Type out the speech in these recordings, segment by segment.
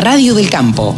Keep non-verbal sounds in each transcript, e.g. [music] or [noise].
Radio del Campo.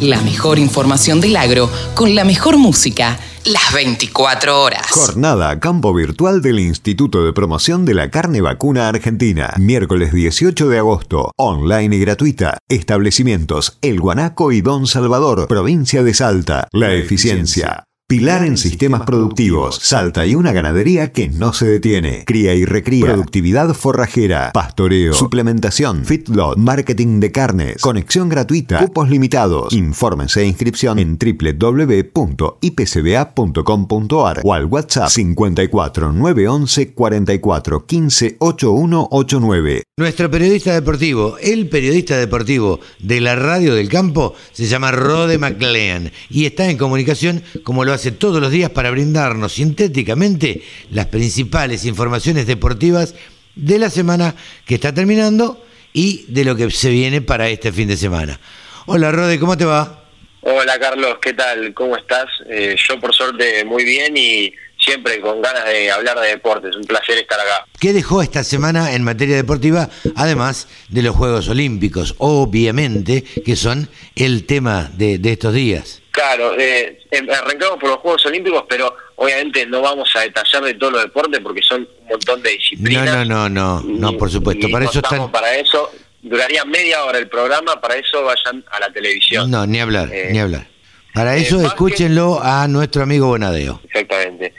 La mejor información del agro con la mejor música las 24 horas. Jornada Campo Virtual del Instituto de Promoción de la Carne Vacuna Argentina. Miércoles 18 de agosto. Online y gratuita. Establecimientos El Guanaco y Don Salvador, provincia de Salta. La eficiencia. Pilar en sistemas productivos. Salta y una ganadería que no se detiene. Cría y recría. Productividad forrajera. Pastoreo. Suplementación. Fitlot. Marketing de carnes. Conexión gratuita. Cupos limitados. Infórmense e inscripción en www.ipcba.com.ar o al WhatsApp 54 911 44 15 8189. Nuestro periodista deportivo, el periodista deportivo de la radio del campo, se llama Rode McLean y está en comunicación como lo hace todos los días para brindarnos sintéticamente las principales informaciones deportivas de la semana que está terminando y de lo que se viene para este fin de semana. Hola Rode, ¿cómo te va? Hola Carlos, ¿qué tal? ¿Cómo estás? Eh, yo por suerte muy bien y siempre con ganas de hablar de deportes. Un placer estar acá. ¿Qué dejó esta semana en materia deportiva, además de los Juegos Olímpicos, obviamente, que son el tema de, estos días? Claro, eh, em, arrancamos por los Juegos Olímpicos, pero obviamente no vamos a detallar de todos los deportes porque son un montón de disciplinas. No, no, no, no, no por supuesto. para eso están... Para eso duraría media hora el programa, para eso vayan a la televisión. No, ni hablar, eh, ni hablar. Para eso escúchenlo a nuestro amigo Bonadeo. Exactamente.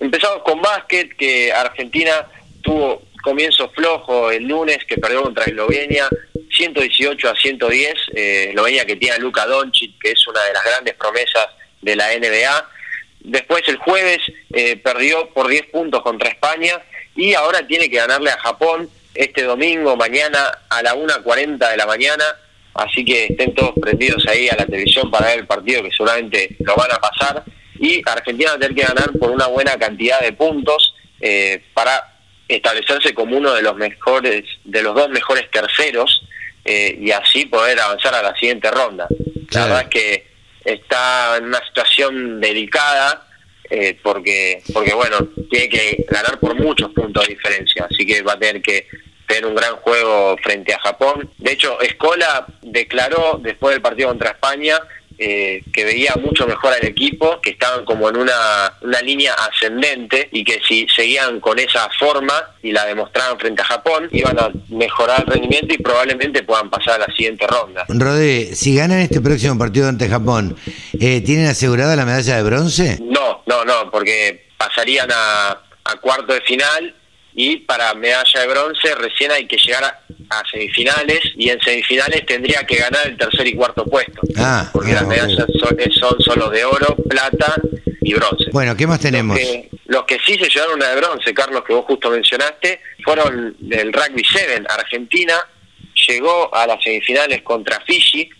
Empezamos con básquet, que Argentina tuvo comienzo flojo el lunes, que perdió contra Eslovenia, 118 a 110. Eh, Eslovenia que tiene a Luka Doncic, que es una de las grandes promesas de la NBA. Después el jueves eh, perdió por 10 puntos contra España y ahora tiene que ganarle a Japón este domingo, mañana a la 1.40 de la mañana. Así que estén todos prendidos ahí a la televisión para ver el partido, que seguramente lo van a pasar y Argentina va a tener que ganar por una buena cantidad de puntos eh, para establecerse como uno de los mejores, de los dos mejores terceros eh, y así poder avanzar a la siguiente ronda. La verdad es que está en una situación delicada eh, porque, porque bueno, tiene que ganar por muchos puntos de diferencia, así que va a tener que tener un gran juego frente a Japón. De hecho, Escola declaró después del partido contra España eh, que veía mucho mejor al equipo, que estaban como en una, una línea ascendente y que si seguían con esa forma y la demostraban frente a Japón, iban a mejorar el rendimiento y probablemente puedan pasar a la siguiente ronda. Rodé, si ganan este próximo partido ante Japón, eh, ¿tienen asegurada la medalla de bronce? No, no, no, porque pasarían a, a cuarto de final y para medalla de bronce recién hay que llegar a, semifinales y en semifinales tendría que ganar el tercer y cuarto puesto. Ah, porque las medallas son, solo de oro, plata y bronce. Bueno, ¿qué más tenemos? Los que, sí se llevaron una de bronce, Carlos, que vos justo mencionaste, fueron el Rugby 7. Argentina llegó a las semifinales contra Fiji,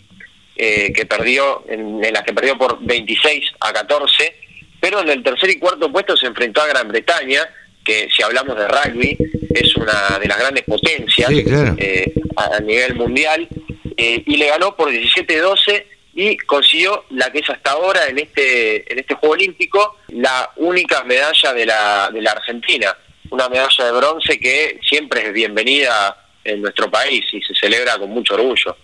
eh, que perdió en, en las que perdió por 26 a 14, pero en el tercer y cuarto puesto se enfrentó a Gran Bretaña que si hablamos de rugby es una de las grandes potencias eh, a, nivel mundial, eh, y le ganó por 17-12 y consiguió la que es hasta ahora en este, en este Juego Olímpico la única medalla de la, de la Argentina, una medalla de bronce que siempre es bienvenida en nuestro país y se celebra con mucho orgullo.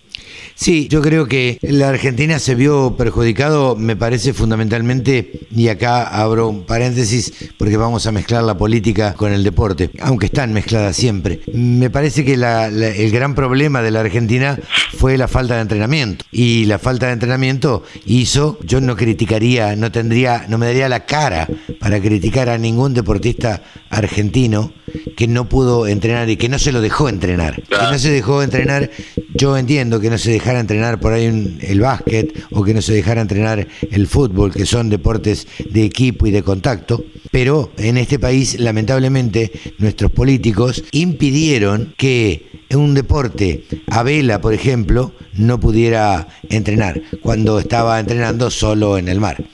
Sí, yo creo que la Argentina se vio perjudicado, me parece fundamentalmente, y acá abro un paréntesis porque vamos a mezclar la política con el deporte, aunque están mezcladas siempre. Me parece que el gran problema de la Argentina fue la falta de entrenamiento y la falta de entrenamiento hizo, yo no criticaría, no tendría, no me daría la cara para criticar a ningún deportista argentino que no pudo entrenar y que no se lo dejó entrenar. Que no se dejó entrenar, yo entiendo que no se dejara entrenar por ahí el básquet o que no se dejara entrenar el fútbol, que son deportes de equipo y de contacto, pero en este país lamentablemente nuestros políticos impidieron que un deporte a vela, por ejemplo, no pudiera entrenar cuando estaba entrenando solo en el mar.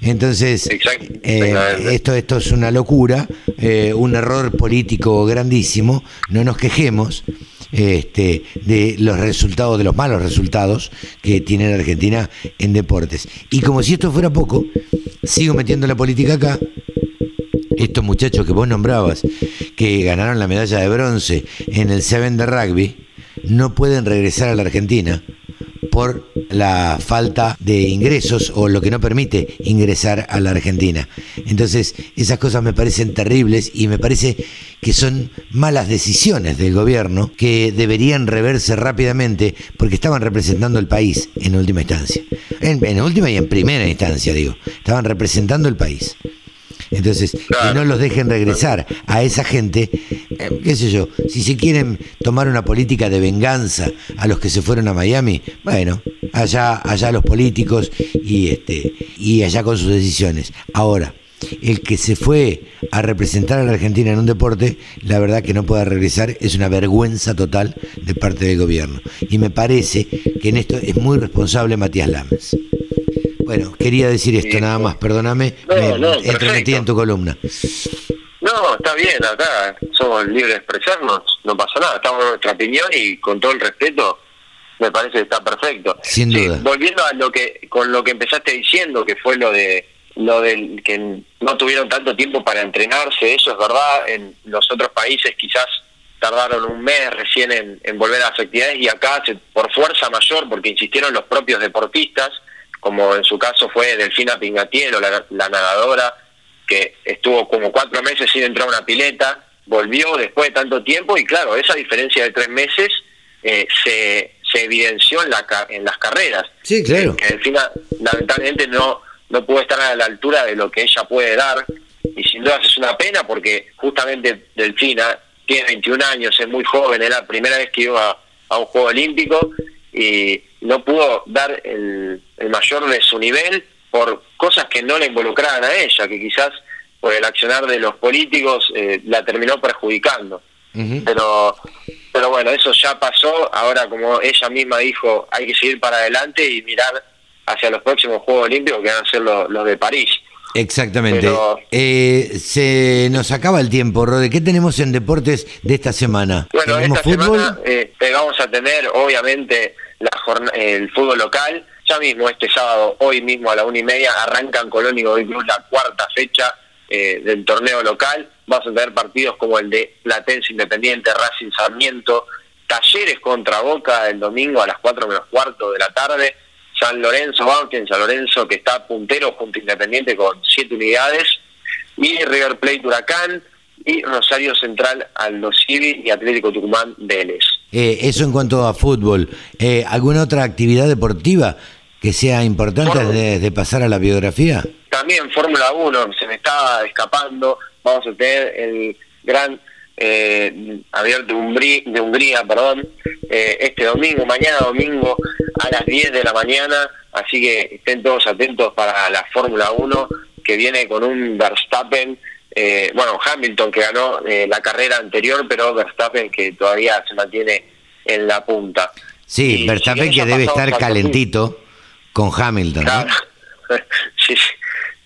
Entonces, eh, esto, esto es una locura, eh, un error político grandísimo, no nos quejemos este, de los resultados, de los malos resultados que tiene la Argentina en deportes. Y como si esto fuera poco, sigo metiendo la política acá. Estos muchachos que vos nombrabas, que ganaron la medalla de bronce en el Seven de rugby, no pueden regresar a la Argentina por la falta de ingresos o lo que no permite ingresar a la Argentina. Entonces, esas cosas me parecen terribles y me parece que son malas decisiones del gobierno que deberían reverse rápidamente porque estaban representando el país en última instancia. En, en última y en primera instancia, digo. Estaban representando el país. Entonces, que no los dejen regresar a esa gente, eh, qué sé yo, si se quieren tomar una política de venganza a los que se fueron a Miami, bueno, allá, allá los políticos y este, y allá con sus decisiones. Ahora, el que se fue a representar a la Argentina en un deporte, la verdad que no pueda regresar es una vergüenza total de parte del gobierno. Y me parece que en esto es muy responsable Matías Lames. Bueno, quería decir esto nada más, perdóname, No, no, me entremetí en tu columna. No, está bien, acá somos libres de expresarnos, no pasa nada, estamos en nuestra opinión y con todo el respeto me parece que está perfecto. Sin Sí, duda. volviendo a lo que con lo que empezaste diciendo, que fue lo de lo del que no tuvieron tanto tiempo para entrenarse, eso es verdad, en los otros países quizás tardaron un mes recién en, en volver a las actividades y acá se- por fuerza mayor, porque insistieron los propios deportistas, como en su caso fue Delfina Pingatiero, la, la nadadora, que estuvo como cuatro meses sin entrar a una pileta, volvió después de tanto tiempo y claro, esa diferencia de tres meses eh, se, se evidenció en, la, en las carreras. Sí, claro. Que Delfina lamentablemente no, no pudo estar a la altura de lo que ella puede dar y sin duda es una pena porque justamente Delfina tiene 21 años, es muy joven, es la primera vez que iba a un Juego Olímpico y no pudo dar el, el mayor de su nivel por cosas que no le involucraban a ella, que quizás por el accionar de los políticos eh, la terminó perjudicando. Pero pero bueno, eso ya pasó, ahora como ella misma dijo, hay que seguir para adelante y mirar hacia los próximos Juegos Olímpicos que van a ser los, los de París. Exactamente. Pero- Eh, se nos acaba el tiempo, Rode. ¿Qué tenemos en deportes de esta semana? Bueno, ¿Tenemos esta fútbol? semana eh, vamos a tener obviamente la el fútbol local. Ya mismo este sábado, hoy mismo a la una y media, arranca en Colón y Godoy Cruz la cuarta fecha eh, del torneo local. Vamos a tener partidos como el de Platense Independiente, Racing Sarmiento, Talleres contra Boca el domingo a las 4 menos cuarto de la tarde. San Lorenzo Banfield, San Lorenzo que está puntero junto a Independiente con siete unidades. Y River Plate Huracán y Rosario Central Aldo Civi y Atlético Tucumán Vélez. Eh, eso en cuanto a fútbol. Eh, ¿Alguna otra actividad deportiva que sea importante Fútbol. de, de pasar a la biografía? También Fórmula 1, se me estaba escapando, vamos a tener el gran eh, abierto de Hungría, de Hungría perdón, eh, este domingo, mañana domingo a las 10 de la mañana, así que estén todos atentos para la Fórmula 1 que viene con un Verstappen, eh, bueno, Hamilton que ganó eh, la carrera anterior, pero Verstappen que todavía se mantiene en la punta. Sí, Y Verstappen que debe estar al calentito con Hamilton. [laughs] sí,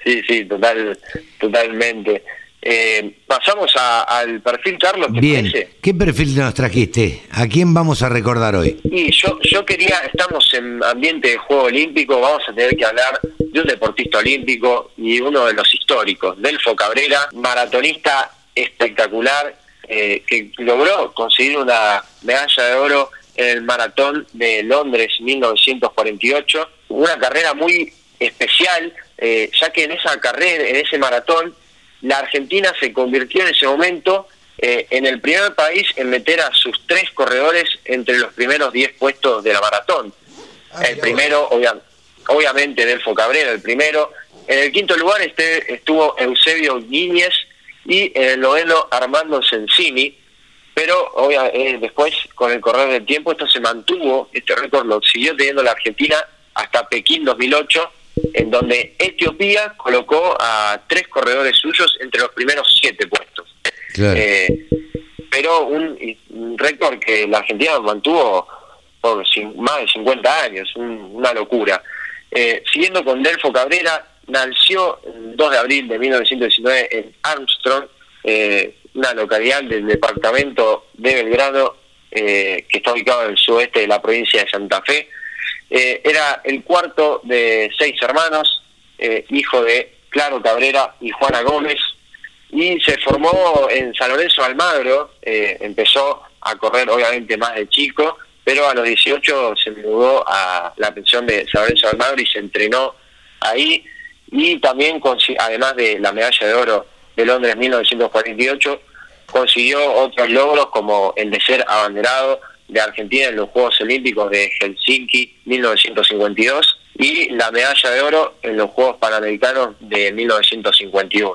sí, sí, total, totalmente. Eh, pasamos a- al perfil, Carlos, ¿te Bien, parece? ¿qué perfil nos trajiste? ¿A quién vamos a recordar hoy? Y yo, yo quería, estamos en ambiente de Juego Olímpico, vamos a tener que hablar de un deportista olímpico y uno de los históricos, Delfo Cabrera, maratonista espectacular, eh, que logró conseguir una medalla de oro en el maratón de Londres 1948, una carrera muy especial, eh, ya que en esa carrera, en ese maratón, la Argentina se convirtió en ese momento eh, en el primer país en meter a sus tres corredores entre los primeros 10 puestos de la maratón. el primero, obvia- obviamente, Delfo Cabrera, el primero. En el quinto lugar este, estuvo Eusebio Guíñez y en el noveno Armando Sensini. Pero obvia- eh, después, con el correr del tiempo, esto se mantuvo, este récord lo siguió teniendo la Argentina hasta Pekín 2008, en donde Etiopía colocó a tres corredores suyos entre los primeros siete puestos. Claro. Eh, pero un, un récord que la Argentina mantuvo por más de 50 años, un- una locura. Eh, siguiendo con Delfo Cabrera, nació el 2 de abril de 1919 en Armstrong, eh, una localidad del departamento de Belgrano, eh, que está ubicado en el sudoeste de la provincia de Santa Fe. Eh, era el cuarto de seis hermanos, eh, hijo de Claro Cabrera y Juana Gómez, y se formó en San Lorenzo Almagro, empezó a correr obviamente más de chico pero a los 18 se mudó a la pensión de San Lorenzo Almagro y se entrenó ahí y también, además de la medalla de oro de Londres 1948, consiguió otros logros como el de ser abanderado de Argentina en los Juegos Olímpicos de Helsinki 1952 y la medalla de oro en los Juegos Panamericanos de 1951.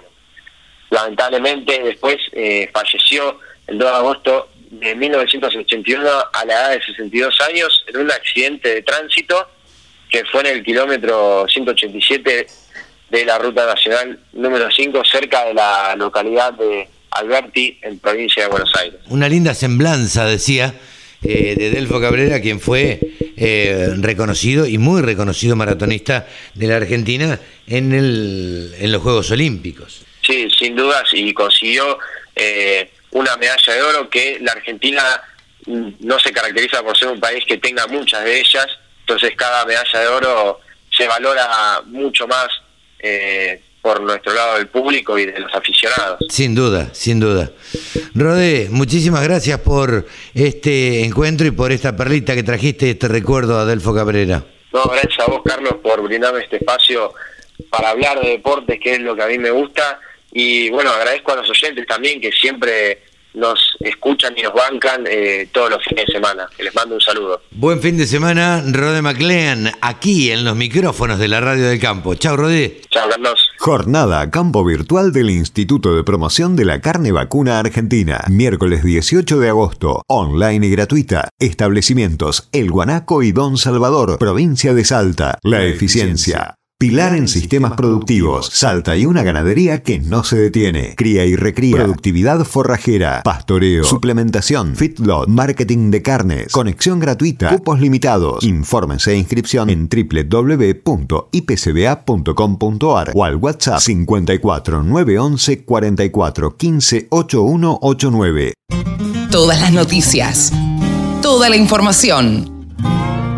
Lamentablemente después eh, falleció el 2 de agosto de 1981 a la edad de 62 años en un accidente de tránsito que fue en el kilómetro 187 de la Ruta Nacional número 5 cerca de la localidad de Alberti en provincia de Buenos Aires. Una linda semblanza, decía, eh, de Delfo Cabrera, quien fue eh, reconocido y muy reconocido maratonista de la Argentina en, el, en los Juegos Olímpicos. Sí, sin dudas, y consiguió eh, una medalla de oro que la Argentina no se caracteriza por ser un país que tenga muchas de ellas, entonces cada medalla de oro se valora mucho más eh, por nuestro lado del público y de los aficionados. Sin duda, sin duda. Rodé, muchísimas gracias por este encuentro y por esta perlita que trajiste, este recuerdo a Adelfo Cabrera. No, gracias a vos, Carlos, por brindarme este espacio para hablar de deportes, que es lo que a mí me gusta. Y bueno, agradezco a los oyentes también que siempre nos escuchan y nos bancan eh, todos los fines de semana. les mando un saludo. Buen fin de semana, Rodé MacLean, aquí en los micrófonos de la Radio del Campo. Chao, Rodé. Chao, Carlos. Jornada Campo Virtual del Instituto de Promoción de la Carne Vacuna Argentina. Miércoles 18 de agosto. Online y gratuita. Establecimientos El Guanaco y Don Salvador, provincia de Salta. La eficiencia Pilar en sistemas productivos. Salta y una ganadería que no se detiene. Cría y recría. Productividad forrajera. Pastoreo. Suplementación. Fitlot. Marketing de carnes. Conexión gratuita. Cupos limitados. Infórmense e inscripción en www.ipcba.com.ar o al WhatsApp 54 911 44 15 8189. Todas las noticias. Toda la información.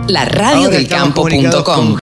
La radio del campo.com